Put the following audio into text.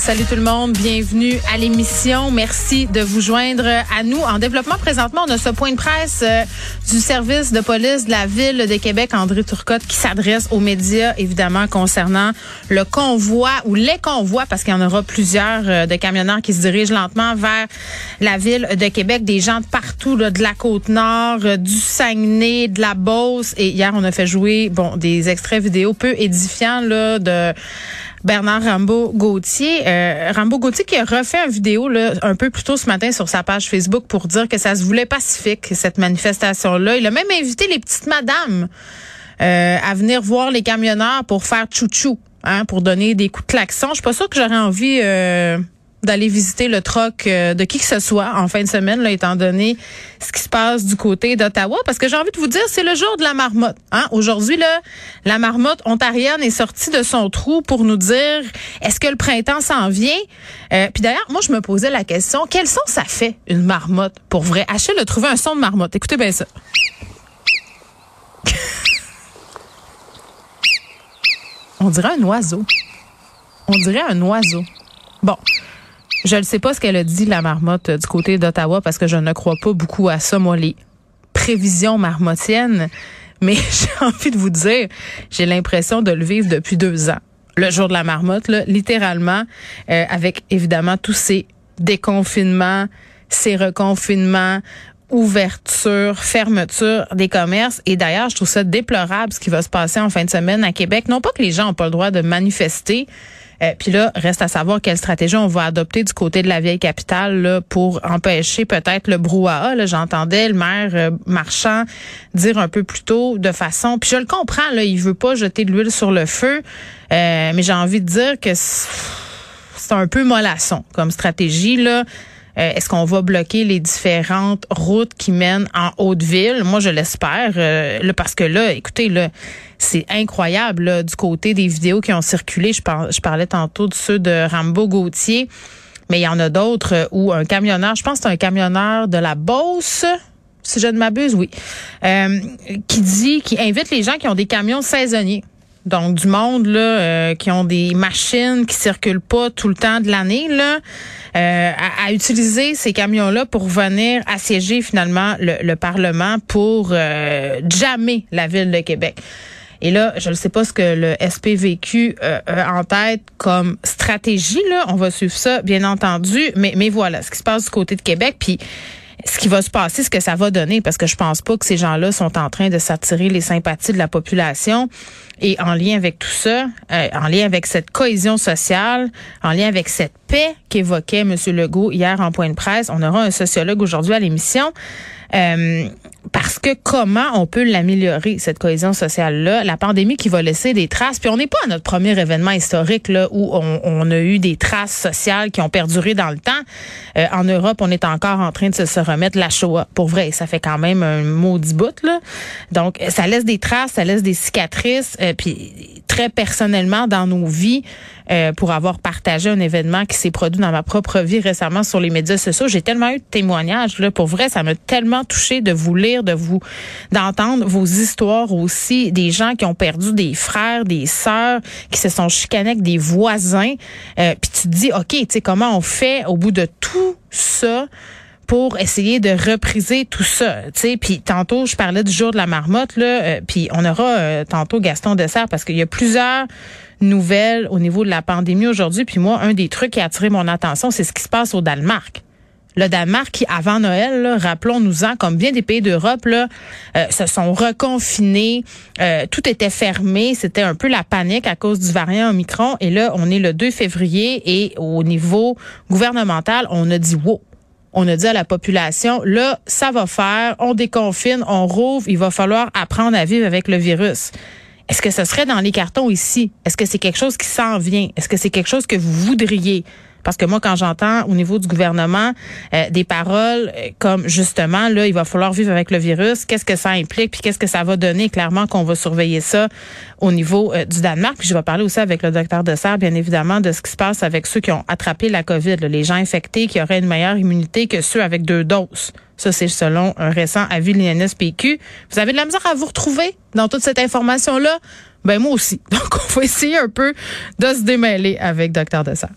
Salut tout le monde, bienvenue à l'émission. Merci de vous joindre à nous. En développement présentement, on a ce point de presse euh, du service de police de la ville de Québec, André Turcotte, qui s'adresse aux médias, évidemment, concernant le convoi ou les convois, parce qu'il y en aura plusieurs euh, de camionneurs qui se dirigent lentement vers la ville de Québec, des gens de partout, là, de la côte nord, euh, du Saguenay, de la Beauce. Et hier, on a fait jouer, bon, des extraits vidéo peu édifiants là, de Bernard Rambo-Gauthier. Euh, Rambo-Gauthier qui a refait une vidéo là, un peu plus tôt ce matin sur sa page Facebook pour dire que ça se voulait pacifique, cette manifestation-là. Il a même invité les petites madames euh, à venir voir les camionneurs pour faire chouchou, hein, pour donner des coups de klaxon. Je suis pas sûre que j'aurais envie... Euh, d'aller visiter le troc euh, de qui que ce soit en fin de semaine, là, étant donné ce qui se passe du côté d'Ottawa. Parce que j'ai envie de vous dire, c'est le jour de la marmotte. Hein? Aujourd'hui, là, la marmotte ontarienne est sortie de son trou pour nous dire est-ce que le printemps s'en vient? Euh, puis d'ailleurs, moi, je me posais la question, quel son ça fait, une marmotte, pour vrai? Achille a trouvé un son de marmotte. Écoutez bien ça. On dirait un oiseau. On dirait un oiseau. Bon. Je ne sais pas ce qu'elle a dit, la marmotte, euh, du côté d'Ottawa, parce que je ne crois pas beaucoup à ça, moi, les prévisions marmottiennes. Mais j'ai envie de vous dire, j'ai l'impression de le vivre depuis deux ans. Le jour de la marmotte, là, littéralement, euh, avec évidemment tous ces déconfinements, ces reconfinements, ouverture, fermeture des commerces. Et d'ailleurs, je trouve ça déplorable ce qui va se passer en fin de semaine à Québec. Non pas que les gens n'ont pas le droit de manifester, euh, Puis là, reste à savoir quelle stratégie on va adopter du côté de la vieille capitale là, pour empêcher peut-être le brouhaha. J'entendais le maire euh, Marchand dire un peu plus tôt de façon. Puis je le comprends, là, il veut pas jeter de l'huile sur le feu, euh, mais j'ai envie de dire que c'est un peu mollasson comme stratégie là. Euh, est-ce qu'on va bloquer les différentes routes qui mènent en Haute-Ville? Moi, je l'espère. Euh, parce que là, écoutez, là, c'est incroyable du côté des vidéos qui ont circulé. Je, parlais tantôt de ceux de Rambo Gauthier, mais il y en a d'autres euh, où un camionneur, je pense que c'est un camionneur de la Beauce, si je ne m'abuse, oui, qui dit, qui invite les gens qui ont des camions saisonniers. Donc du monde là qui ont des machines qui circulent pas tout le temps de l'année là à, utiliser ces camions-là pour venir assiéger finalement le, Parlement pour euh, jammer la ville de Québec. Et là, je ne sais pas ce que le SPVQ euh, a en tête comme stratégie. Là, on va suivre ça, bien entendu. Mais, mais voilà, ce qui se passe du côté de Québec. Puis ce qui va se passer, ce que ça va donner, parce que je pense pas que ces gens-là sont en train de s'attirer les sympathies de la population. Et en lien avec tout ça, euh, en lien avec cette cohésion sociale, en lien avec cette paix qu'évoquait M. Legault hier en point de presse, on aura un sociologue aujourd'hui à l'émission. Euh, parce que comment on peut l'améliorer, cette cohésion sociale-là? La pandémie qui va laisser des traces. Puis on n'est pas à notre premier événement historique là, où on, a eu des traces sociales qui ont perduré dans le temps. Euh, en Europe, on est encore en train de se, remettre la Shoah. Pour vrai, ça fait quand même un maudit bout. Là. Donc, ça laisse des traces, ça laisse des cicatrices. Euh, puis très personnellement, dans nos vies, euh, pour avoir partagé un événement qui s'est produit dans ma propre vie récemment sur les médias sociaux. J'ai tellement eu de témoignages. Là, pour vrai, ça m'a tellement touché de vous lire, de vous, d'entendre vos histoires aussi, des gens qui ont perdu des frères, des sœurs, qui se sont chicanés avec des voisins. Euh, Puis tu te dis, ok, tu sais comment on fait au bout de tout ça pour essayer de repriser tout ça, tu sais. Puis tantôt, je parlais du jour de la marmotte là, euh, puis on aura euh, tantôt Gaston Dessert parce qu'il y a plusieurs nouvelles au niveau de la pandémie aujourd'hui. Puis moi, un des trucs qui a attiré mon attention, c'est ce qui se passe au Danemark. Le Danemark qui, avant Noël, rappelons-nous-en, comme bien des pays d'Europe, euh, se sont reconfinés. Euh, tout était fermé. C'était un peu la panique à cause du variant Omicron. Et là, on est le 2 février et au niveau gouvernemental, on a dit wow. On a dit à la population, là, ça va faire, on déconfine, on rouvre, il va falloir apprendre à vivre avec le virus. Est-ce que ce serait dans les cartons ici? Est-ce que c'est quelque chose qui s'en vient? Est-ce que c'est quelque chose que vous voudriez? Parce que moi, quand j'entends au niveau du gouvernement euh, des paroles euh, comme justement, là, il va falloir vivre avec le virus, qu'est-ce que ça implique, puis qu'est-ce que ça va donner, clairement qu'on va surveiller ça au niveau euh, du Danemark. Puis je vais parler aussi avec le docteur Dessert, bien évidemment, de ce qui se passe avec ceux qui ont attrapé la COVID, les gens infectés qui auraient une meilleure immunité que ceux avec deux doses. Ça, c'est selon un récent avis de l'INSPQ. Vous avez de la misère à vous retrouver dans toute cette information-là? Ben moi aussi. Donc, on va essayer un peu de se démêler avec Dr. Dessert.